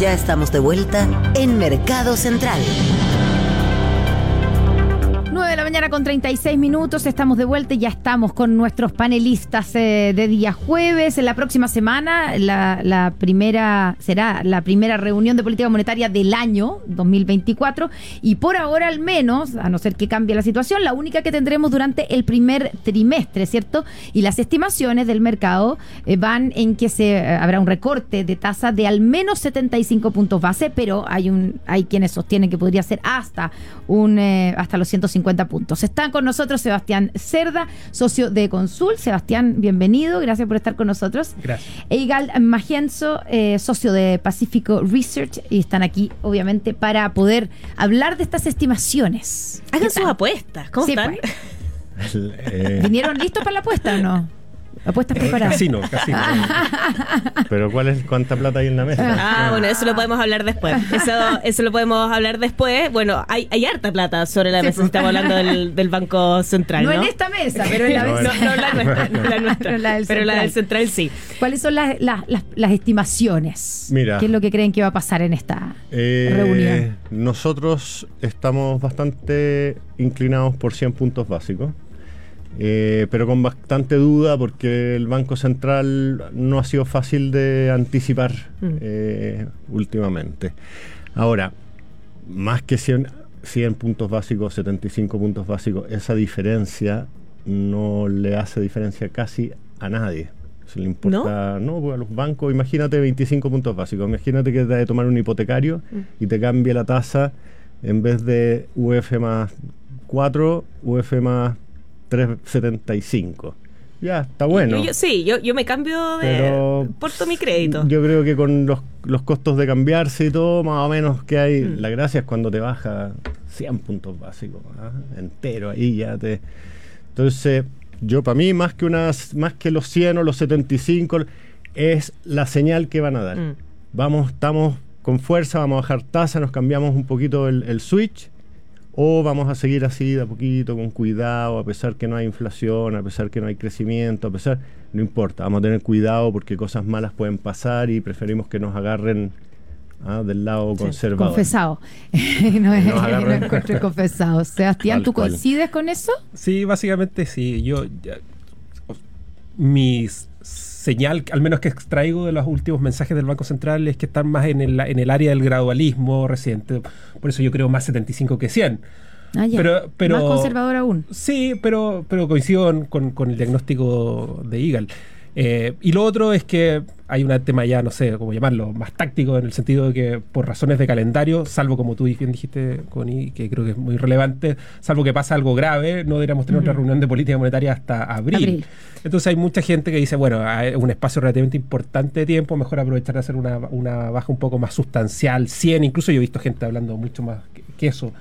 Ya estamos de vuelta en Mercado Central. 9 de la mañana con 36 minutos, estamos de vuelta y ya estamos con nuestros panelistas eh, de día jueves. En la próxima semana, la, primera será la primera reunión de política monetaria del año 2024 y por ahora al menos, a no ser que cambie la situación, la única que tendremos durante el primer trimestre, ¿cierto? Y las estimaciones del mercado eh, van en que se eh, habrá un recorte de tasa de al menos 75 puntos base, pero hay un hay quienes sostienen que podría ser hasta un hasta los 150 puntos. Está con nosotros Sebastián Cerda, socio de Consul. Sebastián, bienvenido, gracias por estar con nosotros. Gracias. Eigal Magienzo, eh, socio de Pacífico Research, y están aquí, obviamente, para poder hablar de estas estimaciones. Hagan sus apuestas, ¿cómo Sí, están? pues. Eh, ¿Vinieron listos para la apuesta o no? Apuestas preparadas. casino, casino. Pero ¿cuál es cuánta plata hay en la mesa? Ah, bueno, eso lo podemos hablar después. Eso, eso lo podemos hablar después. Bueno, hay, hay harta plata sobre la Sí, mesa. pues. Estamos hablando del, del Banco Central, No ¿no? en esta mesa, pero en la No, mesa. No, no la nuestra, no la nuestra. Pero la del pero la del Central. Central sí. ¿Cuáles son las, las, las, las estimaciones? Mira. ¿Qué es lo que creen que va a pasar en esta Eh, reunión? Nosotros estamos bastante inclinados por 100 puntos básicos, eh, pero con bastante duda porque el Banco Central no ha sido fácil de anticipar Mm. eh, últimamente. Ahora, más que 100, 100 puntos básicos, 75 puntos básicos, esa diferencia no le hace diferencia casi a nadie. Se le importa, no, pues a los bancos, imagínate 25 puntos básicos, imagínate que te de tomar un hipotecario y te cambia la tasa en vez de UF más 4, UF más 3,75. Ya, está bueno. Yo- yo- sí, yo, yo me cambio de. Pero Porto mi crédito. Yo creo que con los, los costos de cambiarse y todo, más o menos que hay. Mm. La gracia es cuando te baja 100 puntos básicos, ¿ah? entero ahí ya te. Entonces, yo para mí, más que, unas, más que los 100 o los 75, es la señal que van a dar. Mm. Vamos, estamos con fuerza, vamos a bajar tasa, nos cambiamos un poquito el, el switch. O vamos a seguir así de a poquito, con cuidado, a pesar que no hay inflación, a pesar que no hay crecimiento, a pesar, no importa, vamos a tener cuidado porque cosas malas pueden pasar y preferimos que nos agarren ah, del lado conservador. Confesado. no, es, no encuentro confesado. Sebastián, ¿tú coincides con eso? Sí, básicamente sí. Yo, ya- mi s- señal, al menos que extraigo de los últimos mensajes del Banco Central, es que están más en el, en el área del gradualismo reciente. Por eso yo creo más 75 que 100. Ah, ya. Pero- pero- Más conservador aún. Sí, pero, pero coincido con, con el diagnóstico de Eagle. Eh, y lo otro es que hay un tema ya, no sé cómo llamarlo, más táctico en el sentido de que por razones de calendario, salvo como tú bien dijiste, Connie, que creo que es muy relevante, salvo que pasa algo grave, no deberíamos tener otra reunión de política monetaria hasta abril. Abril. Entonces hay mucha gente que dice, bueno, hay un espacio relativamente importante de tiempo, mejor aprovechar de hacer una, una baja un poco más sustancial, 100, incluso yo he visto gente hablando mucho más que, que eso.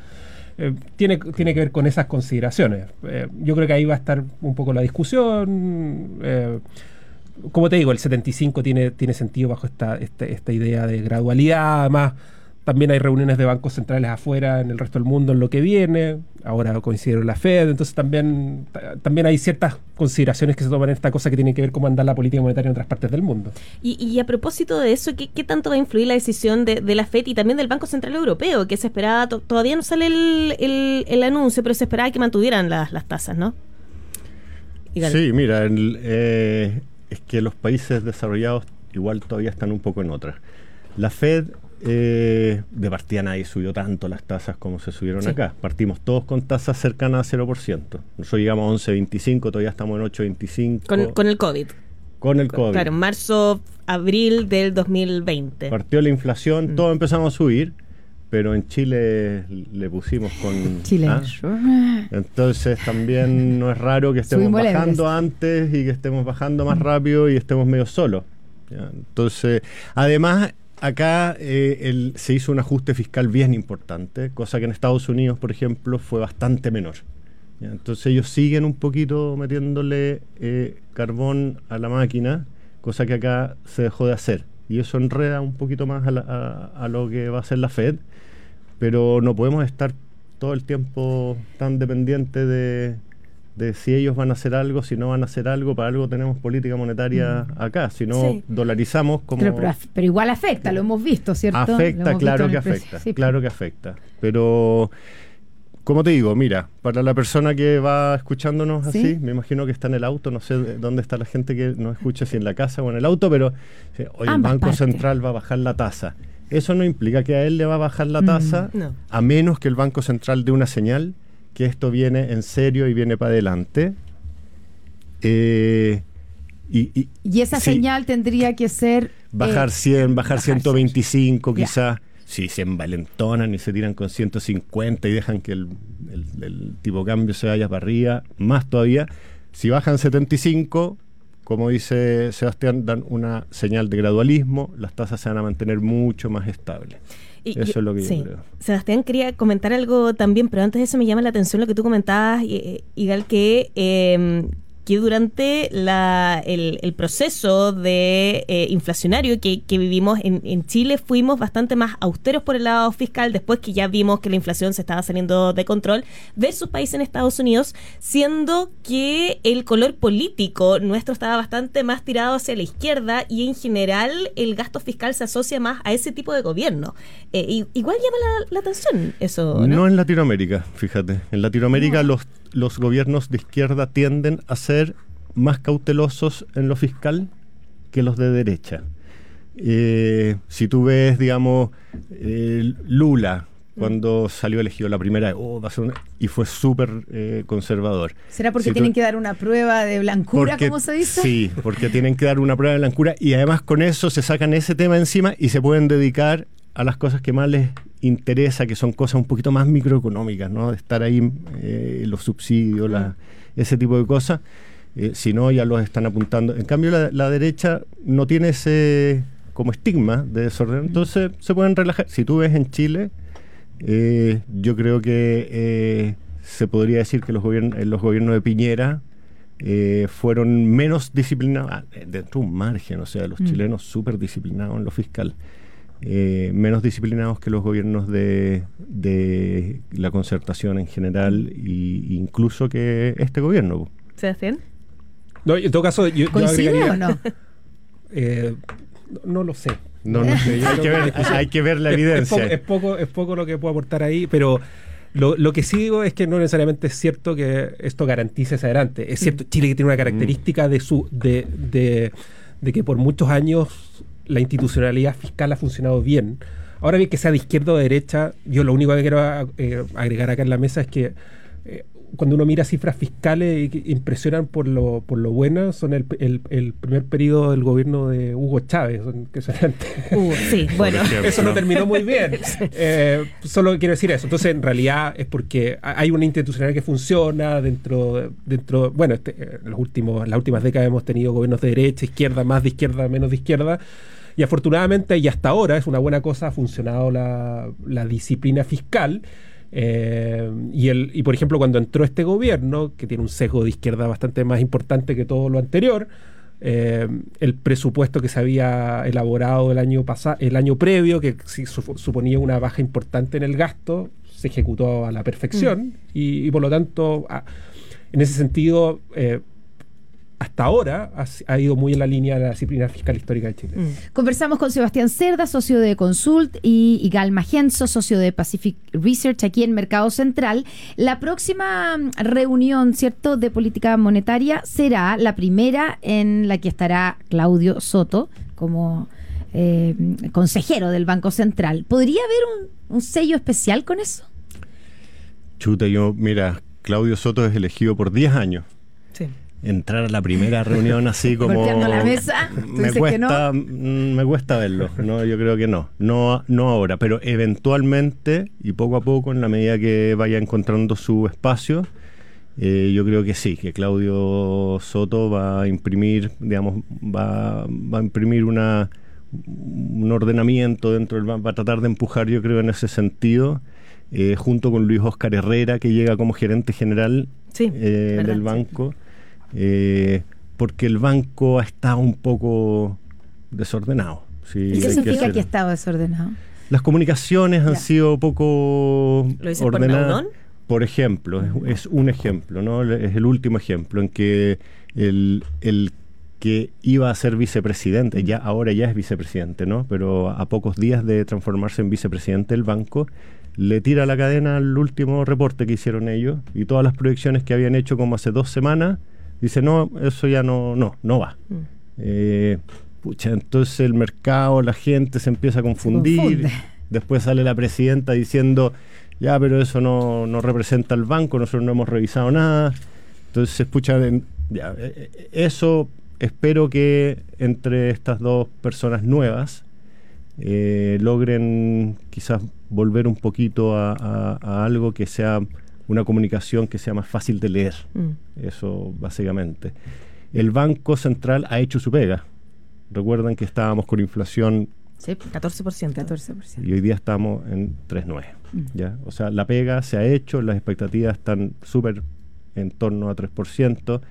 Eh, tiene, tiene que ver con esas consideraciones. Eh, yo creo que ahí va a estar un poco la discusión. eh, como te digo, el 75 tiene, tiene sentido bajo esta, esta, esta idea de gradualidad. Además, también hay reuniones de bancos centrales afuera, en el resto del mundo, en lo que viene. Ahora coincidieron la Fed. Entonces, también, ta- también hay ciertas consideraciones que se toman en esta cosa que tienen que ver cómo andar la política monetaria en otras partes del mundo. Y, y a propósito de eso, ¿qué, qué tanto va a influir la decisión de, de la FED y también del Banco Central Europeo? Que se esperaba, to- todavía no sale el, el- el anuncio, pero se esperaba que mantuvieran las, las tasas, ¿no? Sí, mira, el, eh, es que los países desarrollados igual todavía están un poco en otra. La Fed, eh, de partida nadie subió tanto las tasas como se subieron Sí. acá. Partimos todos con tasas cercanas a 0%. Nosotros llegamos a 11.25, todavía estamos en 8.25 Con, con el COVID. con el COVID. Claro, marzo, abril del 2020. Partió la inflación, Mm. todos empezamos a subir, pero en Chile le pusimos con... Chile. ¿ah? Entonces también no es raro que estemos Subimos bajando antes y que estemos bajando más rápido y estemos medio solos. ¿ya? Entonces, además, acá eh, el- se hizo un ajuste fiscal bien importante, cosa que en Estados Unidos, por ejemplo, fue bastante menor. ¿ya? Entonces ellos siguen un poquito metiéndole eh, carbón a la máquina, cosa que acá se dejó de hacer. Y eso enreda un poquito más a, la- a- a lo que va a hacer la Fed, pero no podemos estar todo el tiempo tan dependientes de, de si ellos van a hacer algo, si no van a hacer algo, para algo tenemos política monetaria acá, si no Sí. dolarizamos como... Pero, pero af- pero igual afecta, lo hemos visto, ¿cierto? Afecta, claro que afecta, Sí, claro que afecta. Pero, como te digo, mira, para la persona que va escuchándonos ¿Sí? así, me imagino que está en el auto, no sé de dónde está la gente que nos escucha, si en la casa o en el auto, pero eh, hoy el Ambas Banco partes. Central va a bajar la tasa. Eso no implica que a él le va a bajar la Mm, tasa, no. a menos que el Banco Central dé una señal que esto viene en serio y viene para adelante. Eh, y, y- Y esa sí, señal tendría que ser... Bajar eh, 100, bajar bajar 125 Ya. quizás. Si se envalentonan y se tiran con 150 y dejan que el, el- el tipo cambio se vaya para arriba, más todavía. Si bajan 75, como dice Sebastián, dan una señal de gradualismo, las tasas se van a mantener mucho más estables. Y- Eso es lo que yo creo. Sebastián quería comentar algo también, pero antes de eso me llama la atención lo que tú comentabas, eh, Igal, que, eh, que durante la, el, el proceso de eh, inflacionario que, que vivimos en, en Chile fuimos bastante más austeros por el lado fiscal después que ya vimos que la inflación se estaba saliendo de control versus países en Estados Unidos, siendo que el color político nuestro estaba bastante más tirado hacia la izquierda y en general el gasto fiscal se asocia más a ese tipo de gobierno. Eh, y- igual llama la, la atención eso, ¿no? No en Latinoamérica, fíjate. En Latinoamérica los, los gobiernos de izquierda tienden a ser más cautelosos en lo fiscal que los de derecha. Eh, si tú ves, digamos, eh, Lula, cuando salió elegido la primera, oh, va a ser una- y fue súper eh, conservador. ¿Será porque Si tú- tienen que dar una prueba de blancura, porque- como se dice? Sí, porque tienen que dar una prueba de blancura y además con eso se sacan ese tema encima y se pueden dedicar a las cosas que más les interesa, que son cosas un poquito más microeconómicas, ¿no? De estar ahí, eh, los subsidios, la- ese tipo de cosas. Eh, si no, ya los están apuntando. En cambio, la, la derecha no tiene ese como estigma de desorden, entonces se pueden relajar. Si tú ves en Chile, eh, yo creo que eh, se podría decir que los, gobiernos los gobiernos de Piñera eh, fueron menos disciplinados, ah, dentro de un margen, o sea, los Mm. chilenos súper disciplinados en lo fiscal, eh, menos disciplinados que los gobiernos de, de la concertación en general e incluso que este gobierno. Sebastián. No, en todo caso, yo, yo ¿Coincide agregaría- o no? eh, no, lo sé. No, no sé, hay, que ver, hay que ver la evidencia. Es poco, es, poco, es poco lo que puedo aportar ahí, pero lo, lo que sí digo es que no necesariamente es cierto que esto garantice hacia adelante. Es cierto, Chile tiene una característica de su de, de, de que por muchos años la institucionalidad fiscal ha funcionado bien. Ahora bien, que sea de izquierda o de derecha, yo lo único que quiero eh, agregar acá en la mesa es que eh, cuando uno mira cifras fiscales y que impresionan por lo, por lo buenas, son el, el, el primer periodo del gobierno de Hugo Chávez, son. Uh, sí, bueno. ejemplo. Eso no terminó muy bien. Eh, solo quiero decir eso. Entonces, en realidad es porque ha- hay una institucionalidad que funciona dentro, dentro bueno, este, eh, los últimos, las últimas décadas hemos tenido gobiernos de derecha, izquierda, más de izquierda, menos de izquierda. Y afortunadamente, y hasta ahora, es una buena cosa, ha funcionado la, la disciplina fiscal. Eh, y, el, y por ejemplo, cuando entró este gobierno, que tiene un sesgo de izquierda bastante más importante que todo lo anterior, eh, el presupuesto que se había elaborado el año pasado, el año previo, que suponía una baja importante en el gasto, se ejecutó a la perfección y, y por lo tanto, a- en ese sentido, eh, hasta ahora ha, ido muy en la línea de la disciplina fiscal histórica de Chile. Mm. Conversamos con Sebastián Cerda, socio de Consult, y, y Gal Magenzo, socio de Pacific Research aquí en Mercado Central. La próxima mm, reunión, ¿cierto?, de política monetaria será la primera en la que estará Claudio Soto como eh, consejero del Banco Central. ¿Podría haber un, un sello especial con eso? Chuta, yo, mira, Claudio Soto es elegido por 10 años. Entrar a la primera reunión así como la mesa, ¿tú me cuesta mm, me cuesta verlo no yo creo que no. No no ahora pero eventualmente y poco a poco en la medida que vaya encontrando su espacio eh, yo creo que sí que Claudio Soto va a imprimir digamos va, va a imprimir una un ordenamiento dentro del banco va a tratar de empujar yo creo en ese sentido eh, junto con Luis Oscar Herrera que llega como gerente general Sí, eh, verdad, del sí. Eh, porque el banco ha estado un poco desordenado. sí, ¿Y qué que significa ser- que estaba desordenado? Las comunicaciones han Ya. sido poco ¿Lo dices por ordenadas. Por ejemplo, es, es un ejemplo, ¿no? Es el último ejemplo en que el, el que iba a ser vicepresidente, ya ahora ya es vicepresidente, ¿no? Pero a pocos días de transformarse en vicepresidente del banco, le tira la cadena al último reporte que hicieron ellos y todas las proyecciones que habían hecho como hace dos semanas, dice, no, eso ya no, no, no va. Mm. Eh, pucha, entonces el mercado, la gente se empieza a confundir. Después sale la presidenta diciendo, ya, pero eso no, no representa al banco, nosotros no hemos revisado nada. Entonces se escucha, en- ya, eh, eh, eso espero que entre estas dos personas nuevas eh, logren quizás volver un poquito a, a- a algo que sea una comunicación que sea más fácil de leer. Mm. Eso básicamente. El Banco Central ha hecho su pega. Recuerdan que estábamos con inflación Sí, 14%. 14%. y hoy día estamos en 3.9. Mm. ¿ya? O sea, la pega se ha hecho, las expectativas están súper en torno a 3%.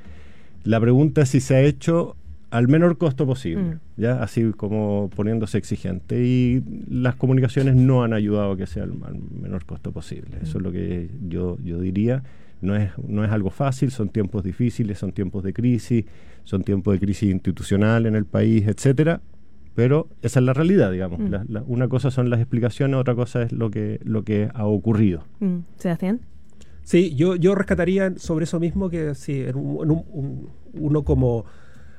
La pregunta es si se ha hecho al menor costo posible, Mm. ¿ya? así como poniéndose exigente. Y las comunicaciones no han ayudado a que sea al, al menor costo posible. Eso es lo que yo, yo diría. No es, no es algo fácil, son tiempos difíciles, son tiempos de crisis, son tiempos de crisis institucional en el país, etcétera. Pero esa es la realidad, digamos. Mm. La- la- una cosa son las explicaciones, otra cosa es lo que, lo que ha ocurrido. Mm. Sebastián. Sí, yo, yo rescataría sobre eso mismo que sí, en un- en un- un- uno como,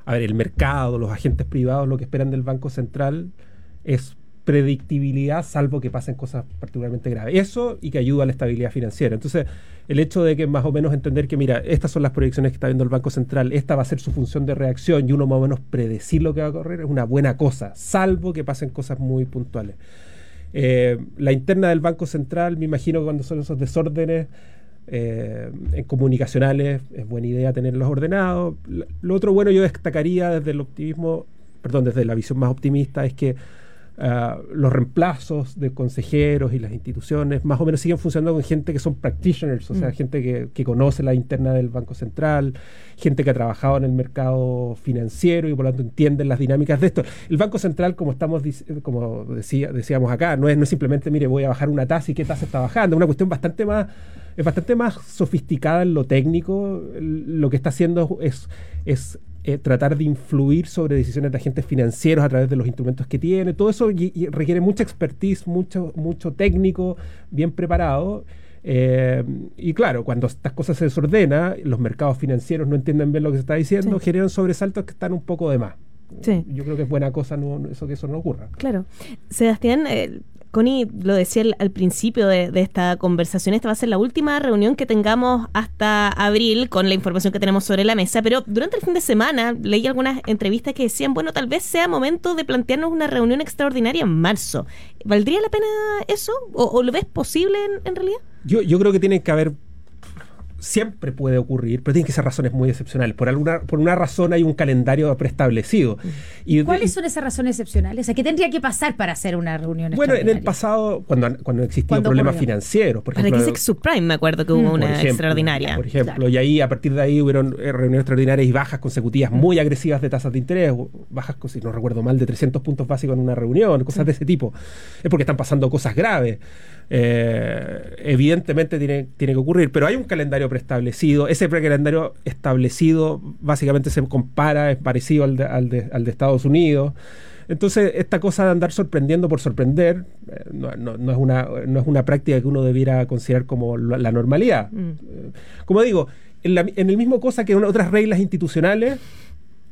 a ver, el mercado, los agentes privados, lo que esperan del Banco Central es predictibilidad, salvo que pasen cosas particularmente graves. Eso y que ayuda a la estabilidad financiera. Entonces, el hecho de que más o menos entender que, mira, estas son las proyecciones que está viendo el Banco Central, esta va a ser su función de reacción y uno más o menos predecir lo que va a ocurrir es una buena cosa, salvo que pasen cosas muy puntuales. Eh, la interna del Banco Central, me imagino que cuando son esos desórdenes eh, en comunicacionales, es buena idea tenerlos ordenados. Lo, otro bueno yo destacaría desde el optimismo, perdón, desde la visión más optimista, es que ah, los reemplazos de consejeros y las instituciones más o menos siguen funcionando con gente que son practitioners, o sea, Mm. gente que, que conoce la interna del Banco Central, gente que ha trabajado en el mercado financiero y por lo tanto entienden las dinámicas de esto. El Banco Central, como estamos como decía, decíamos acá, no es, no es simplemente, mire, voy a bajar una tasa y qué tasa está bajando, es una cuestión bastante más, es bastante más sofisticada en lo técnico. Lo que está haciendo es, es eh, tratar de influir sobre decisiones de agentes financieros a través de los instrumentos que tiene. Todo eso y- y requiere mucha expertise, mucho, mucho técnico, bien preparado. Eh, y claro, cuando estas cosas se desordenan, los mercados financieros no entienden bien lo que se está diciendo, Sí. generan sobresaltos que están un poco de más. Sí. Yo creo que es buena cosa no- eso que eso no ocurra. Claro. Sebastián, eh, Connie lo decía al, principio de, esta conversación, esta va a ser la última reunión que tengamos hasta abril con la información que tenemos sobre la mesa, pero durante el fin de semana leí algunas entrevistas que decían, bueno, tal vez sea momento de plantearnos una reunión extraordinaria en marzo. ¿Valdría la pena eso? ¿O, o lo ves posible en, en realidad? Yo, yo creo que tiene que haber. Siempre puede ocurrir, pero tienen que ser razones muy excepcionales. Por alguna, por una razón hay un calendario preestablecido. Y ¿Cuáles son esas razones excepcionales? O sea, ¿qué tendría que pasar para hacer una reunión Bueno, en el pasado, cuando, cuando existían ¿Cuándo problemas ocurrió? financieros, por Para ejemplo. que Sex Subprime me acuerdo que hubo por una ejemplo, extraordinaria. Por ejemplo, Claro. y ahí a partir de ahí hubieron eh, reuniones extraordinarias y bajas consecutivas muy agresivas de tasas de interés, o bajas, con- si no recuerdo mal, de 300 puntos básicos en una reunión, cosas de ese tipo. Es porque están pasando cosas graves. Eh, evidentemente tiene, tiene que ocurrir, pero hay un calendario preestablecido. Ese calendario establecido básicamente se compara, es parecido al de, al de- al de Estados Unidos. Entonces, esta cosa de andar sorprendiendo por sorprender eh, no, no- no es una, no es una práctica que uno debiera considerar como la, la normalidad. Mm. Eh, Como digo, en, la- en el mismo cosa que en otras reglas institucionales,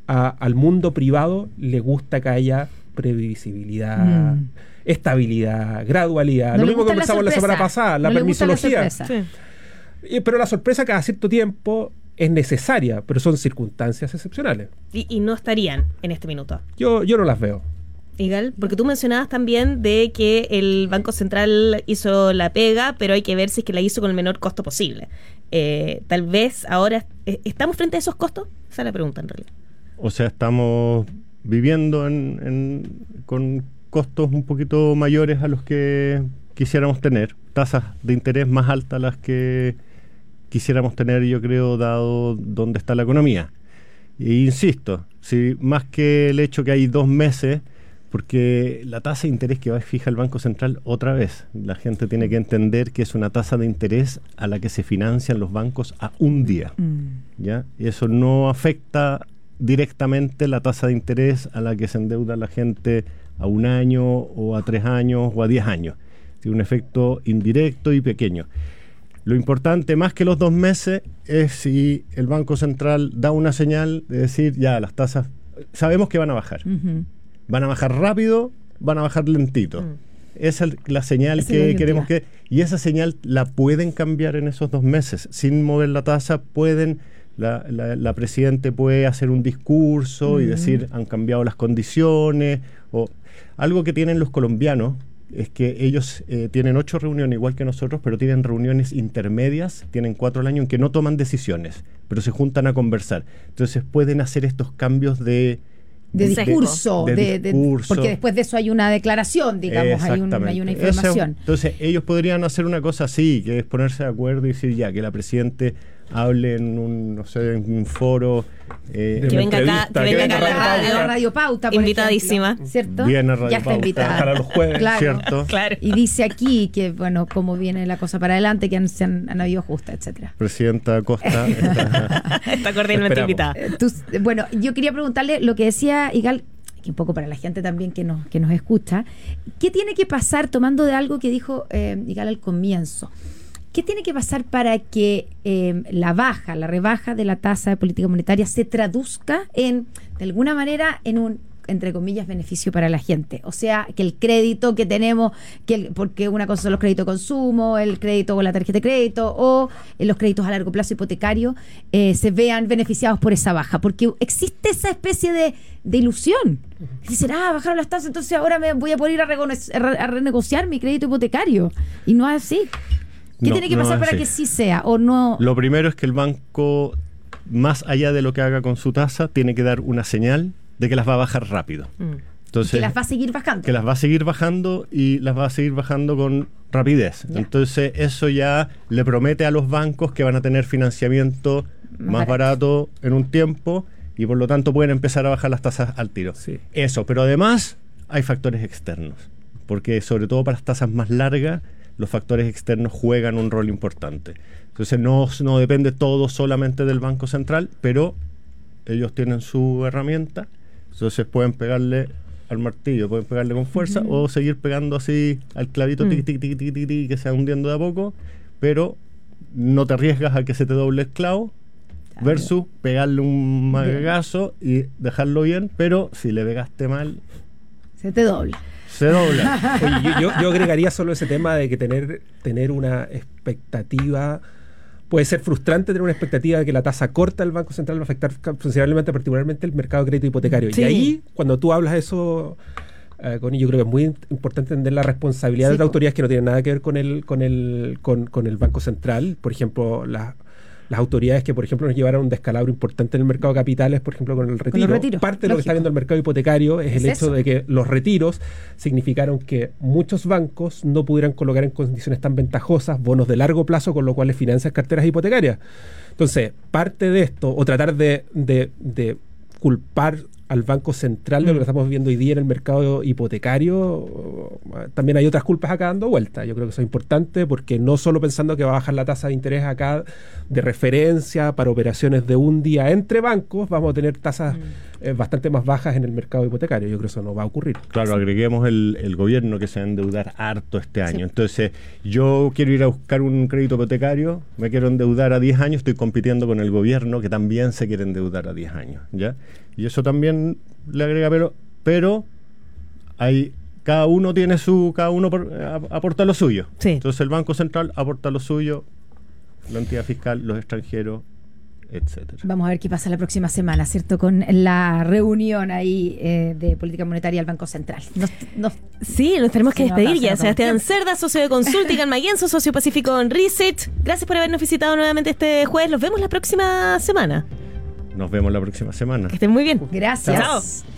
a- al mundo privado le gusta que haya previsibilidad, Mm. estabilidad, gradualidad. No Lo mismo que la conversamos la, semana pasada, la No permisología. Sí. Eh, Pero la sorpresa cada cierto tiempo es necesaria, pero son circunstancias excepcionales. Y, y no estarían en este minuto. Yo, yo no las veo. Igal, porque tú mencionabas también de que el Banco Central hizo la pega, pero hay que ver si es que la hizo con el menor costo posible. Eh, tal vez ahora eh, estamos frente a esos costos. Esa es la pregunta en realidad. O sea, estamos viviendo en- en- con costos un poquito mayores a los que quisiéramos tener, tasas de interés más altas a las que quisiéramos tener, yo creo, dado dónde está la economía. E insisto, si más que el hecho que hay dos meses, Porque la tasa de interés que va fija el Banco Central otra vez, la gente tiene que entender que es una tasa de interés a la que se financian los bancos a un día. ¿ya? Y eso no afecta directamente la tasa de interés a la que se endeuda la gente a un año o a tres años o a diez años. Tiene un efecto indirecto y pequeño. Lo importante, más que los dos meses, es si el Banco Central da una señal de decir, ya, las tasas, sabemos que van a bajar. Van a bajar rápido, van a bajar lentito. Mm. Esa es la señal Esa que queremos que... Y esa señal la pueden cambiar en esos dos meses. Sin mover la tasa, pueden... La, la, la presidente puede hacer un discurso y decir han cambiado las condiciones. O algo que tienen los colombianos es que ellos eh, tienen ocho reuniones igual que nosotros, pero tienen reuniones intermedias, tienen cuatro al año en que no toman decisiones, pero se juntan a conversar. Entonces pueden hacer estos cambios de, De discurso, de de- de- discurso. porque después de eso hay una declaración, digamos, hay, un- hay una información. entonces, ellos podrían hacer una cosa así, que es ponerse de acuerdo y decir ya, que la Presidente hable en un, no sé, en un foro. eh, Que venga acá, que que venga venga acá a la Radio Radio, Pauta, por Invitadísima. ejemplo, ¿Cierto? Viene a Radio ya está Pauta. invitada. Para los jueves, Claro. ¿cierto? Claro. Y dice aquí que, bueno, cómo viene la cosa para adelante, que han, se han, han habido ajustes, etcétera. Presidenta Costa. está- Está cordialmente invitada. Eh, tú- bueno, yo quería preguntarle lo que decía Igal, que un poco para la gente también que nos, que nos escucha, ¿qué tiene que pasar, tomando de algo que dijo eh, Igal al comienzo? ¿Qué tiene que pasar para que eh, la baja, la rebaja de la tasa de política monetaria se traduzca en, de alguna manera, en un entre comillas, beneficio para la gente. O sea, que el crédito que tenemos, que el- porque una cosa son los créditos de consumo, el crédito con la tarjeta de crédito o eh, los créditos a largo plazo hipotecarios, eh, se vean beneficiados por esa baja. Porque existe esa especie de, de ilusión. Dicen, ah, bajaron las tasas, entonces ahora me voy a poder ir a renegociar mi crédito hipotecario. Y no es así. ¿Qué No, tiene que no pasar para así. que sí sea? O no. Lo primero es que el banco, más allá de lo que haga con su tasa, tiene que dar una señal de que las va a bajar rápido. Mm. Entonces, que las va a seguir bajando. que las va a seguir bajando y las va a seguir bajando con rapidez. Ya. Entonces eso ya le promete a los bancos que van a tener financiamiento Más más, barato. barato. en un tiempo y por lo tanto pueden empezar a bajar las tasas al tiro. Sí. Eso, pero además hay factores externos, porque sobre todo para las tasas más largas los factores externos juegan un rol importante. Entonces no, no depende todo solamente del Banco Central, pero ellos tienen su herramienta, entonces pueden pegarle al martillo, pueden pegarle con fuerza o seguir pegando así al clavito Mm. tic, tic, tic, tic, tic, tic, que se va hundiendo de a poco, pero no te arriesgas a que se te doble el clavo versus pegarle un magazo y dejarlo bien, pero si le pegaste mal, Se te dobla. Se dobla. Oye, yo, yo- yo agregaría solo ese tema de que tener, tener una expectativa. Puede ser frustrante tener una expectativa de que la tasa corta del Banco Central va a afectar considerablemente, particularmente el mercado de crédito hipotecario. Sí. Y ahí, cuando tú hablas de eso, eh, Connie, yo creo que es muy importante entender la responsabilidad Sí, de las autoridades que no tienen nada que ver con el, con el, con, con el Banco Central. Por ejemplo, la- las autoridades que, por ejemplo, nos llevaron a un descalabro importante en el mercado de capitales, por ejemplo, con el retiro. retiros, Parte de lo que está viendo el mercado hipotecario es, Es el hecho de que los retiros significaron que muchos bancos no pudieran colocar en condiciones tan ventajosas bonos de largo plazo, con lo cual les financian carteras hipotecarias. Entonces, parte de esto, o tratar de, de- de culpar al Banco Central de lo que estamos viendo hoy día en el mercado hipotecario, también hay otras culpas acá dando vuelta. Yo creo que eso es importante porque no solo pensando que va a bajar la tasa de interés acá de referencia para operaciones de un día entre bancos, vamos a tener tasas eh, bastante más bajas en el mercado hipotecario. Yo creo que eso no va a ocurrir. Claro, agreguemos el, el gobierno que se va a endeudar harto este año. Entonces, yo quiero ir a buscar un crédito hipotecario, me quiero endeudar a 10 años, estoy compitiendo con el gobierno que también se quiere endeudar a 10 años, ¿ya? Y eso también le agrega, pero, pero hay, cada uno tiene su, cada uno por- ap- aporta lo suyo. Sí. Entonces el Banco Central aporta lo suyo, la entidad fiscal, los extranjeros, etcétera. Vamos a ver qué pasa la próxima semana, ¿cierto? Con la reunión ahí eh, de política monetaria del Banco Central. Nos- nos- Sí, nos tenemos que despedir ya. Sebastián Cerda, socio de Consulting, Almaguenzo, socio pacífico en Research. Gracias por habernos visitado nuevamente este jueves. Los vemos la próxima semana. Nos vemos la próxima semana. Que estén muy bien. gracias. Chao.